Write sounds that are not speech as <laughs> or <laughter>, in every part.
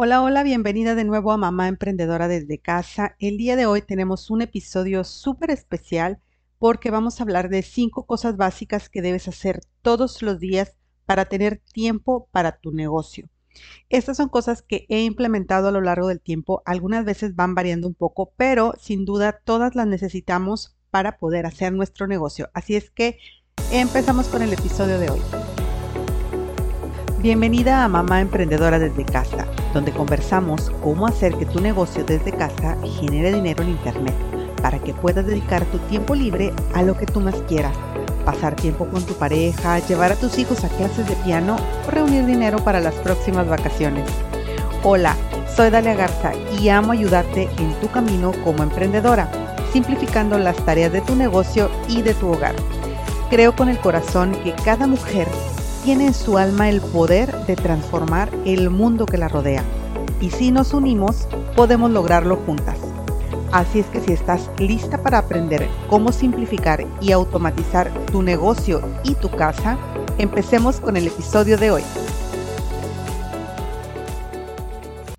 Hola, hola, bienvenida de nuevo a Mamá Emprendedora desde casa. El día de hoy tenemos un episodio súper especial porque vamos a hablar de cinco cosas básicas que debes hacer todos los días para tener tiempo para tu negocio. Estas son cosas que he implementado a lo largo del tiempo. Algunas veces van variando un poco, pero sin duda todas las necesitamos para poder hacer nuestro negocio. Así es que empezamos con el episodio de hoy. Bienvenida a Mamá Emprendedora desde casa, donde conversamos cómo hacer que tu negocio desde casa genere dinero en Internet para que puedas dedicar tu tiempo libre a lo que tú más quieras. Pasar tiempo con tu pareja, llevar a tus hijos a clases de piano o reunir dinero para las próximas vacaciones. Hola, soy Dalia Garza y amo ayudarte en tu camino como emprendedora, simplificando las tareas de tu negocio y de tu hogar. Creo con el corazón que cada mujer tiene en su alma el poder de transformar el mundo que la rodea. Y si nos unimos, podemos lograrlo juntas. Así es que si estás lista para aprender cómo simplificar y automatizar tu negocio y tu casa, empecemos con el episodio de hoy.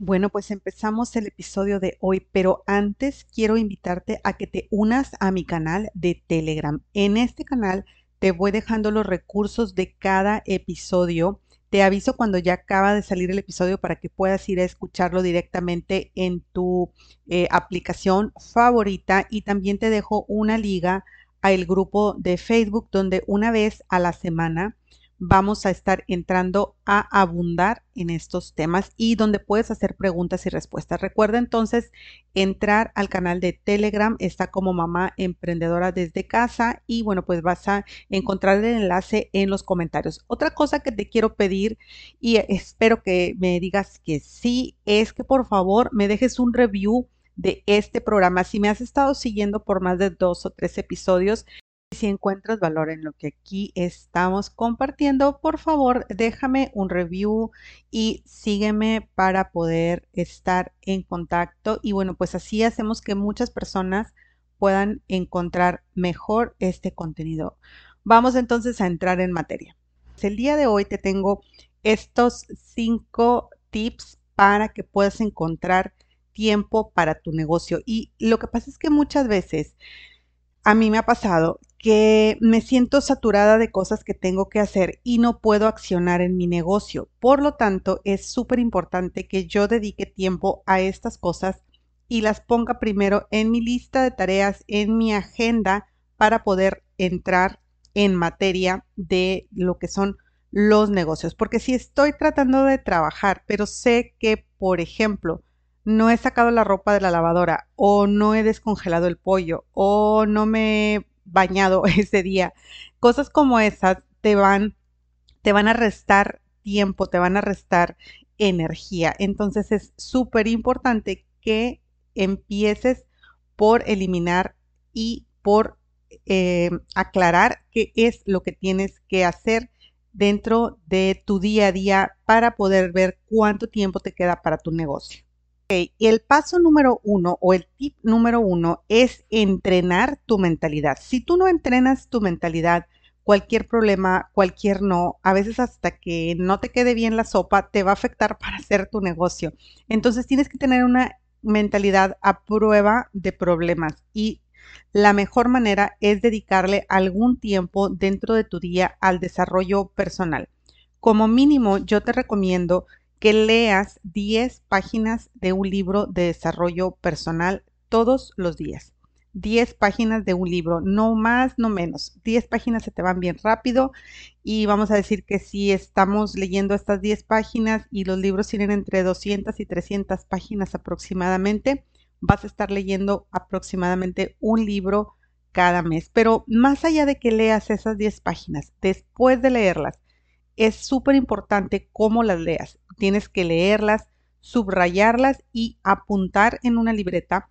Bueno, pues empezamos el episodio de hoy, pero antes quiero invitarte a que te unas a mi canal de Telegram. En este canal te voy dejando los recursos de cada episodio. Te aviso cuando ya acaba de salir el episodio para que puedas ir a escucharlo directamente en tu eh, aplicación favorita y también te dejo una liga al grupo de Facebook donde una vez a la semana vamos a estar entrando a abundar en estos temas y donde puedes hacer preguntas y respuestas. Recuerda entonces entrar al canal de Telegram, está como mamá emprendedora desde casa y bueno, pues vas a encontrar el enlace en los comentarios. Otra cosa que te quiero pedir y espero que me digas que sí, es que por favor me dejes un review de este programa. Si me has estado siguiendo por más de dos o tres episodios, si encuentras valor en lo que aquí estamos compartiendo, por favor déjame un review y sígueme para poder estar en contacto. Y bueno, pues así hacemos que muchas personas puedan encontrar mejor este contenido. Vamos entonces a entrar en materia. El día de hoy te tengo estos cinco tips para que puedas encontrar tiempo para tu negocio. Y lo que pasa es que muchas veces a mí me ha pasado que me siento saturada de cosas que tengo que hacer y no puedo accionar en mi negocio. Por lo tanto, es súper importante que yo dedique tiempo a estas cosas y las ponga primero en mi lista de tareas, en mi agenda, para poder entrar en materia de lo que son los negocios. Porque si estoy tratando de trabajar, pero sé que, por ejemplo, no he sacado la ropa de la lavadora o no he descongelado el pollo o no me bañado <laughs> ese día. Cosas como esas te van, te van a restar tiempo, te van a restar energía. Entonces es súper importante que empieces por eliminar y por eh, aclarar qué es lo que tienes que hacer dentro de tu día a día para poder ver cuánto tiempo te queda para tu negocio el paso número uno o el tip número uno es entrenar tu mentalidad. Si tú no entrenas tu mentalidad, cualquier problema, cualquier no, a veces hasta que no te quede bien la sopa, te va a afectar para hacer tu negocio. Entonces tienes que tener una mentalidad a prueba de problemas y la mejor manera es dedicarle algún tiempo dentro de tu día al desarrollo personal. Como mínimo, yo te recomiendo que leas 10 páginas de un libro de desarrollo personal todos los días. 10 páginas de un libro, no más, no menos. 10 páginas se te van bien rápido y vamos a decir que si estamos leyendo estas 10 páginas y los libros tienen entre 200 y 300 páginas aproximadamente, vas a estar leyendo aproximadamente un libro cada mes. Pero más allá de que leas esas 10 páginas, después de leerlas, es súper importante cómo las leas. Tienes que leerlas, subrayarlas y apuntar en una libreta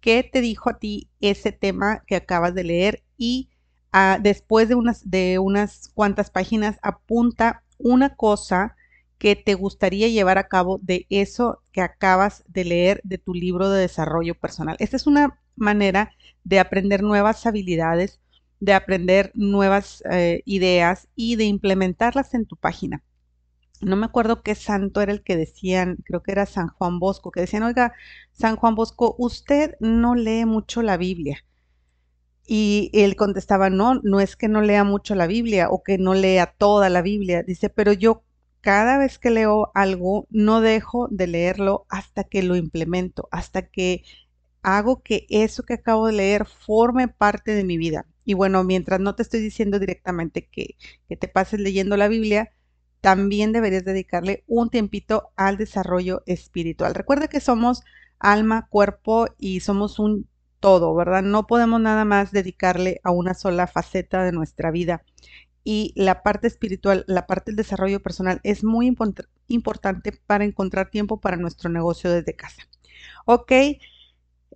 qué te dijo a ti ese tema que acabas de leer y ah, después de unas, de unas cuantas páginas apunta una cosa que te gustaría llevar a cabo de eso que acabas de leer de tu libro de desarrollo personal. Esta es una manera de aprender nuevas habilidades de aprender nuevas eh, ideas y de implementarlas en tu página. No me acuerdo qué santo era el que decían, creo que era San Juan Bosco, que decían, oiga, San Juan Bosco, usted no lee mucho la Biblia. Y él contestaba, no, no es que no lea mucho la Biblia o que no lea toda la Biblia. Dice, pero yo cada vez que leo algo, no dejo de leerlo hasta que lo implemento, hasta que hago que eso que acabo de leer forme parte de mi vida. Y bueno, mientras no te estoy diciendo directamente que, que te pases leyendo la Biblia, también deberías dedicarle un tiempito al desarrollo espiritual. Recuerda que somos alma, cuerpo y somos un todo, ¿verdad? No podemos nada más dedicarle a una sola faceta de nuestra vida. Y la parte espiritual, la parte del desarrollo personal es muy importante para encontrar tiempo para nuestro negocio desde casa. Ok,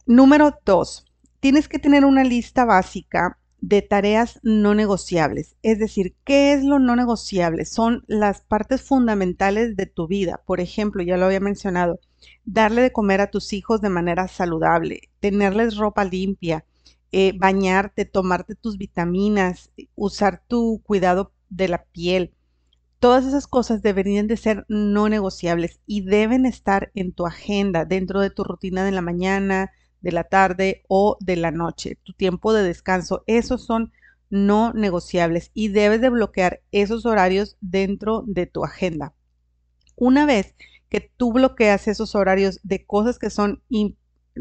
número dos, tienes que tener una lista básica de tareas no negociables. Es decir, ¿qué es lo no negociable? Son las partes fundamentales de tu vida. Por ejemplo, ya lo había mencionado, darle de comer a tus hijos de manera saludable, tenerles ropa limpia, eh, bañarte, tomarte tus vitaminas, usar tu cuidado de la piel. Todas esas cosas deberían de ser no negociables y deben estar en tu agenda, dentro de tu rutina de la mañana, de la tarde o de la noche, tu tiempo de descanso. Esos son no negociables y debes de bloquear esos horarios dentro de tu agenda. Una vez que tú bloqueas esos horarios de cosas que son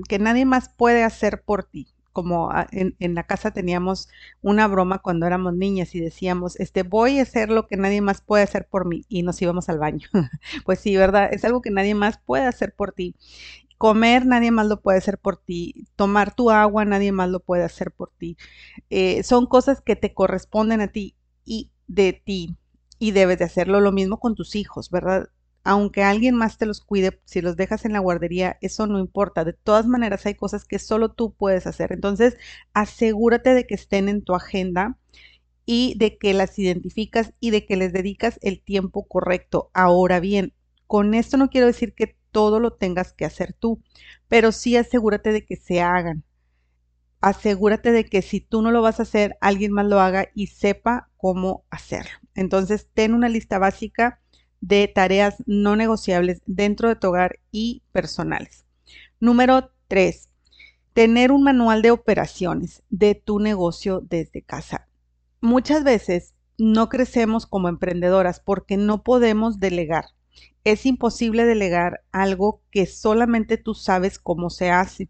que nadie más puede hacer por ti, como en, en, la casa teníamos una broma cuando éramos niñas y decíamos, este, voy a hacer lo que nadie más puede hacer por mí y nos íbamos al baño. <laughs> pues sí, ¿verdad? Es algo que nadie más puede hacer por ti. Comer nadie más lo puede hacer por ti. Tomar tu agua nadie más lo puede hacer por ti. Eh, son cosas que te corresponden a ti y de ti. Y debes de hacerlo lo mismo con tus hijos, ¿verdad? Aunque alguien más te los cuide, si los dejas en la guardería, eso no importa. De todas maneras, hay cosas que solo tú puedes hacer. Entonces, asegúrate de que estén en tu agenda y de que las identificas y de que les dedicas el tiempo correcto. Ahora bien, con esto no quiero decir que todo lo tengas que hacer tú, pero sí asegúrate de que se hagan. Asegúrate de que si tú no lo vas a hacer, alguien más lo haga y sepa cómo hacerlo. Entonces, ten una lista básica de tareas no negociables dentro de tu hogar y personales. Número 3. Tener un manual de operaciones de tu negocio desde casa. Muchas veces no crecemos como emprendedoras porque no podemos delegar es imposible delegar algo que solamente tú sabes cómo se hace.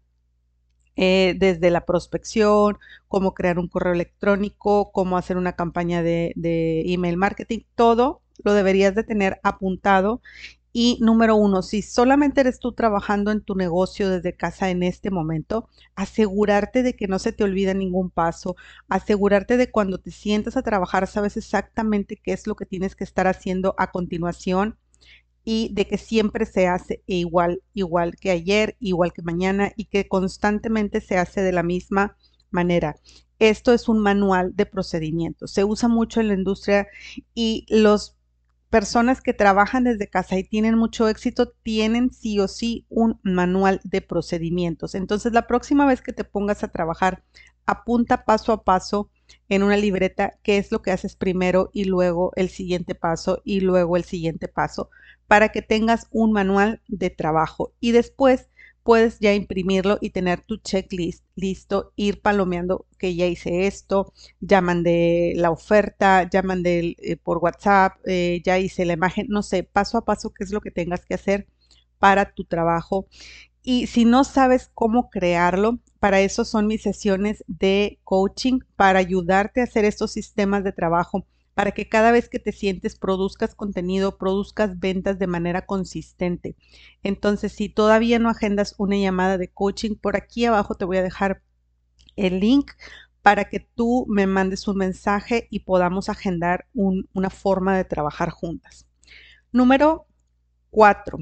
Eh, desde la prospección, cómo crear un correo electrónico, cómo hacer una campaña de, de email marketing, todo lo deberías de tener apuntado y número uno, si solamente eres tú trabajando en tu negocio desde casa en este momento, asegurarte de que no se te olvida ningún paso, asegurarte de cuando te sientas a trabajar sabes exactamente qué es lo que tienes que estar haciendo a continuación y de que siempre se hace igual, igual que ayer, igual que mañana y que constantemente se hace de la misma manera. Esto es un manual de procedimientos. Se usa mucho en la industria y las personas que trabajan desde casa y tienen mucho éxito tienen sí o sí un manual de procedimientos. Entonces, la próxima vez que te pongas a trabajar, apunta paso a paso en una libreta qué es lo que haces primero y luego el siguiente paso y luego el siguiente paso para que tengas un manual de trabajo y después puedes ya imprimirlo y tener tu checklist listo, ir palomeando que ya hice esto, ya mandé la oferta, ya mandé eh, por WhatsApp, eh, ya hice la imagen, no sé, paso a paso qué es lo que tengas que hacer para tu trabajo. Y si no sabes cómo crearlo, para eso son mis sesiones de coaching, para ayudarte a hacer estos sistemas de trabajo para que cada vez que te sientes produzcas contenido, produzcas ventas de manera consistente. Entonces, si todavía no agendas una llamada de coaching, por aquí abajo te voy a dejar el link para que tú me mandes un mensaje y podamos agendar una forma de trabajar juntas. Número 4.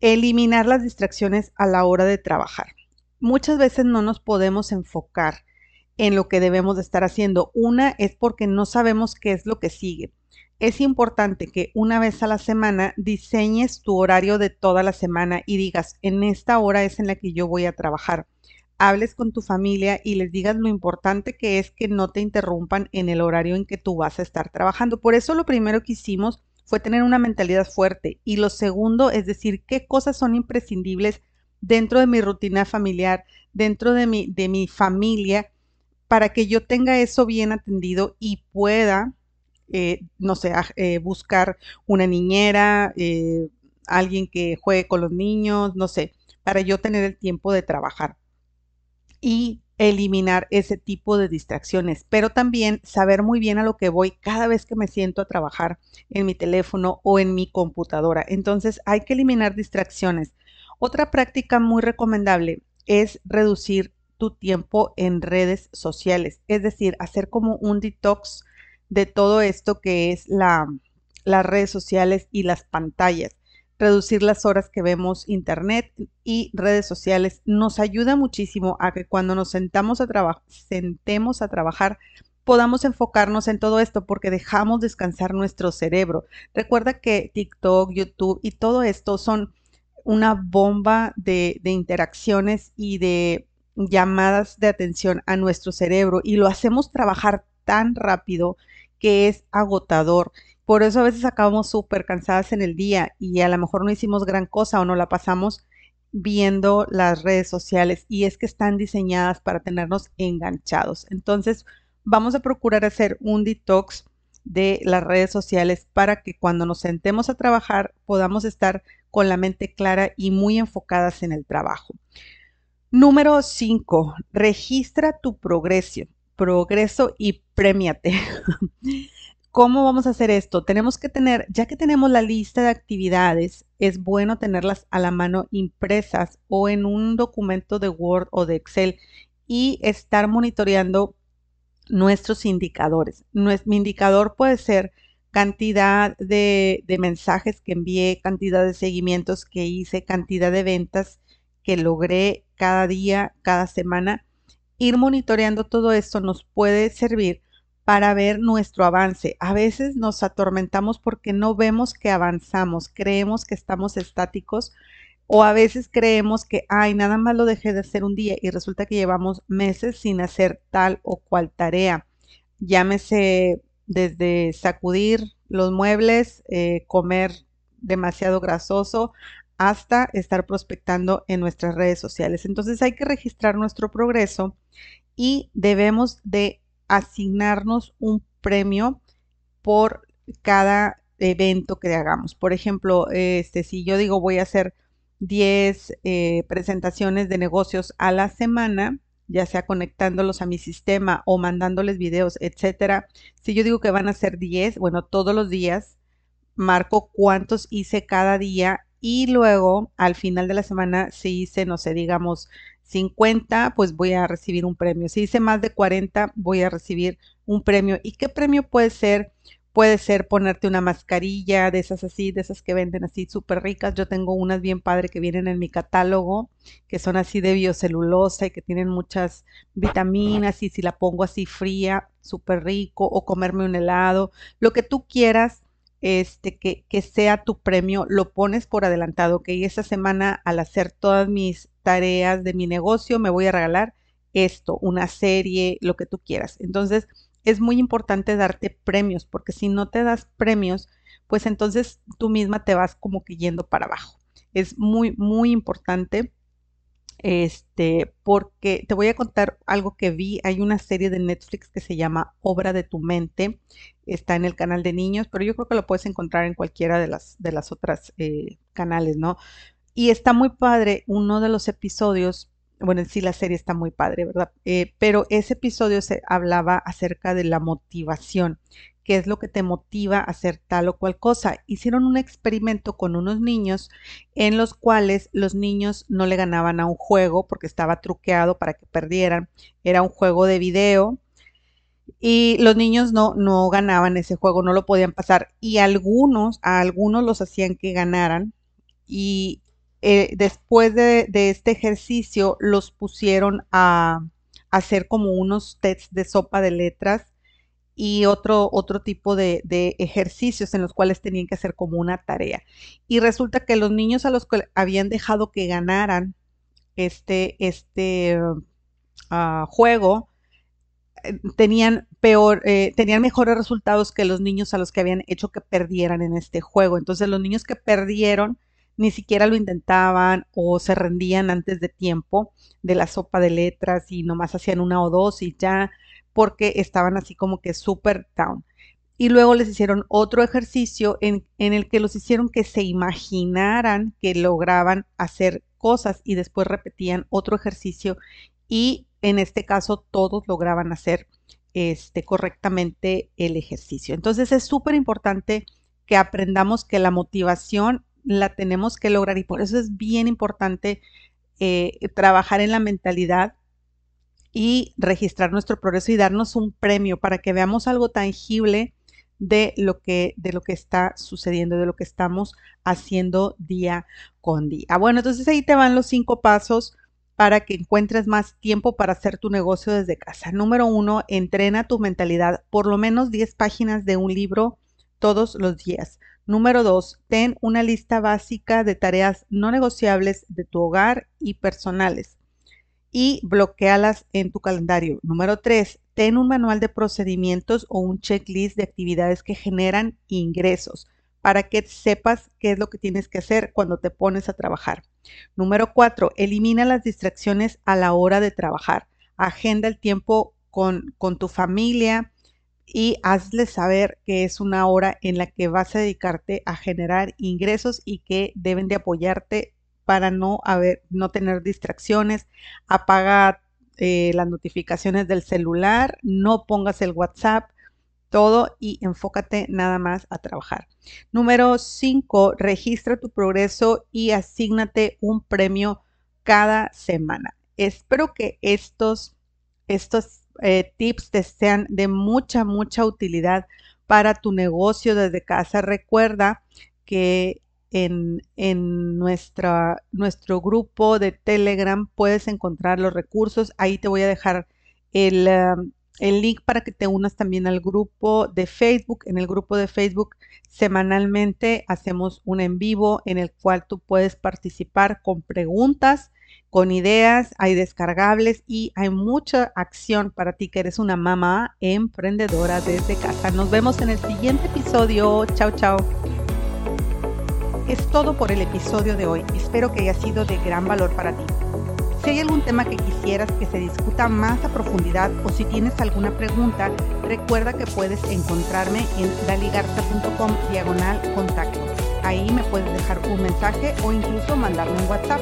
Eliminar las distracciones a la hora de trabajar. Muchas veces no nos podemos enfocar en lo que debemos de estar haciendo. Una es porque no sabemos qué es lo que sigue. Es importante que una vez a la semana diseñes tu horario de toda la semana y digas, en esta hora es en la que yo voy a trabajar. Hables con tu familia y les digas lo importante que es que no te interrumpan en el horario en que tú vas a estar trabajando. Por eso lo primero que hicimos fue tener una mentalidad fuerte. Y lo segundo es decir, qué cosas son imprescindibles dentro de mi rutina familiar, dentro de mi, de mi familia, para que yo tenga eso bien atendido y pueda, eh, no sé, eh, buscar una niñera, eh, alguien que juegue con los niños, no sé, para yo tener el tiempo de trabajar. Y eliminar ese tipo de distracciones, pero también saber muy bien a lo que voy cada vez que me siento a trabajar en mi teléfono o en mi computadora. Entonces hay que eliminar distracciones. Otra práctica muy recomendable es reducir tu tiempo en redes sociales, es decir, hacer como un detox de todo esto que es la, las redes sociales y las pantallas reducir las horas que vemos internet y redes sociales nos ayuda muchísimo a que cuando nos sentamos a sentemos a trabajar podamos enfocarnos en todo esto porque dejamos descansar nuestro cerebro. Recuerda que TikTok, YouTube y todo esto son una bomba de interacciones y de llamadas de atención a nuestro cerebro y lo hacemos trabajar tan rápido que es agotador por eso a veces acabamos súper cansadas en el día y a lo mejor no hicimos gran cosa o no la pasamos viendo las redes sociales y es que están diseñadas para tenernos enganchados. Entonces, vamos a procurar hacer un detox de las redes sociales para que cuando nos sentemos a trabajar podamos estar con la mente clara y muy enfocadas en el trabajo. Número 5. Registra tu progreso, progreso y premiate. <laughs> ¿Cómo vamos a hacer esto? Tenemos que tener, ya que tenemos la lista de actividades, es bueno tenerlas a la mano impresas o en un documento de Word o de Excel y estar monitoreando nuestros indicadores. mi indicador puede ser cantidad de, de mensajes que envié, cantidad de seguimientos que hice, cantidad de ventas que logré cada día, cada semana. Ir monitoreando todo esto nos puede servir para ver nuestro avance. A veces nos atormentamos porque no vemos que avanzamos, creemos que estamos estáticos o a veces creemos que, ay, nada más lo dejé de hacer un día y resulta que llevamos meses sin hacer tal o cual tarea. Llámese desde sacudir los muebles, eh, comer demasiado grasoso, hasta estar prospectando en nuestras redes sociales. Entonces hay que registrar nuestro progreso y debemos de asignarnos un premio por cada evento que hagamos. Por ejemplo, este, si yo digo voy a hacer 10 eh, presentaciones de negocios a la semana, ya sea conectándolos a mi sistema o mandándoles videos, etcétera. Si yo digo que van a ser 10, bueno, todos los días marco cuántos hice cada día y luego al final de la semana si hice, no sé, digamos 50, pues voy a recibir un premio. Si hice más de 40, voy a recibir un premio. ¿Y qué premio puede ser? Puede ser ponerte una mascarilla de esas así, de esas que venden así súper ricas. Yo tengo unas bien padre que vienen en mi catálogo, que son así de biocelulosa y que tienen muchas vitaminas y si la pongo así fría, súper rico, o comerme un helado, lo que tú quieras, este, que, sea tu premio, lo pones por adelantado, que esa semana al hacer todas mis tareas de mi negocio, me voy a regalar esto, una serie, lo que tú quieras. Entonces, es muy importante darte premios, porque si no te das premios, pues entonces tú misma te vas como que yendo para abajo. Es muy, muy importante. Este, porque te voy a contar algo que vi. Hay una serie de Netflix que se llama Obra de tu mente. Está en el canal de niños, pero yo creo que lo puedes encontrar en cualquiera de las, de las otras eh, canales, ¿no? Y está muy padre uno de los episodios, bueno, sí la serie está muy padre, ¿verdad? Eh, pero ese episodio se hablaba acerca de la motivación, qué es lo que te motiva a hacer tal o cual cosa. Hicieron un experimento con unos niños en los cuales los niños no le ganaban a un juego porque estaba truqueado para que perdieran. Era un juego de video y los niños no, no ganaban ese juego, no lo podían pasar. Y algunos, a algunos los hacían que ganaran y eh, después de, este ejercicio los pusieron a, hacer como unos tests de sopa de letras y otro, otro tipo de, ejercicios en los cuales tenían que hacer como una tarea. Y resulta que los niños a los que habían dejado que ganaran este, este ah, juego, eh, tenían peor, eh, tenían mejores resultados que los niños a los que habían hecho que perdieran en este juego. Entonces los niños que perdieron ni siquiera lo intentaban o se rendían antes de tiempo de la sopa de letras y nomás hacían una o dos y ya porque estaban así como que super down. Y luego les hicieron otro ejercicio en, en el que los hicieron que se imaginaran que lograban hacer cosas y después repetían otro ejercicio y en este caso todos lograban hacer este, correctamente el ejercicio. Entonces es súper importante que aprendamos que la motivación la tenemos que lograr y por eso es bien importante eh, trabajar en la mentalidad y registrar nuestro progreso y darnos un premio para que veamos algo tangible de lo que de lo que está sucediendo, de lo que estamos haciendo día con día. Bueno, entonces ahí te van los cinco pasos para que encuentres más tiempo para hacer tu negocio desde casa. Número uno, entrena tu mentalidad, por lo menos 10 páginas de un libro todos los días. Número dos, ten una lista básica de tareas no negociables de tu hogar y personales y bloquealas en tu calendario. Número tres, ten un manual de procedimientos o un checklist de actividades que generan ingresos para que sepas qué es lo que tienes que hacer cuando te pones a trabajar. Número cuatro, elimina las distracciones a la hora de trabajar. Agenda el tiempo con, con tu familia, y hazle saber que es una hora en la que vas a dedicarte a generar ingresos y que deben de apoyarte para no haber, no tener distracciones. Apaga eh, las notificaciones del celular, no pongas el WhatsApp, todo y enfócate nada más a trabajar. Número 5, registra tu progreso y asígnate un premio cada semana. Espero que estos, estos eh, tips te sean de mucha, mucha utilidad para tu negocio desde casa. Recuerda que en, en nuestra, nuestro grupo de Telegram puedes encontrar los recursos. Ahí te voy a dejar el, um, el link para que te unas también al grupo de Facebook. En el grupo de Facebook semanalmente hacemos un en vivo en el cual tú puedes participar con preguntas con ideas, hay descargables y hay mucha acción para ti que eres una mamá emprendedora desde casa. Nos vemos en el siguiente episodio. Chao, chao. Es todo por el episodio de hoy. Espero que haya sido de gran valor para ti. Si hay algún tema que quisieras que se discuta más a profundidad o si tienes alguna pregunta, recuerda que puedes encontrarme en daligarza.com diagonal contacto. Ahí me puedes dejar un mensaje o incluso mandarme un WhatsApp.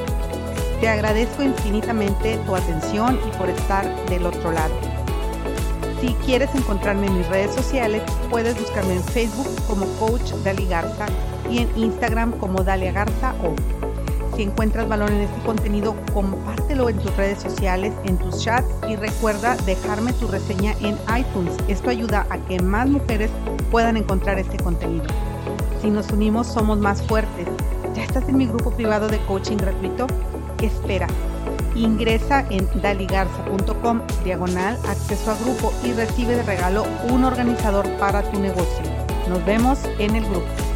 Te agradezco infinitamente tu atención y por estar del otro lado. Si quieres encontrarme en mis redes sociales, puedes buscarme en Facebook como Coach Dali Garza y en Instagram como Dalia Garza o. Si encuentras valor en este contenido, compártelo en tus redes sociales, en tus chats y recuerda dejarme tu reseña en iTunes. Esto ayuda a que más mujeres puedan encontrar este contenido. Si nos unimos, somos más fuertes. ¿Ya estás en mi grupo privado de coaching gratuito? espera. Ingresa en daligarza.com diagonal acceso a grupo y recibe de regalo un organizador para tu negocio. Nos vemos en el grupo.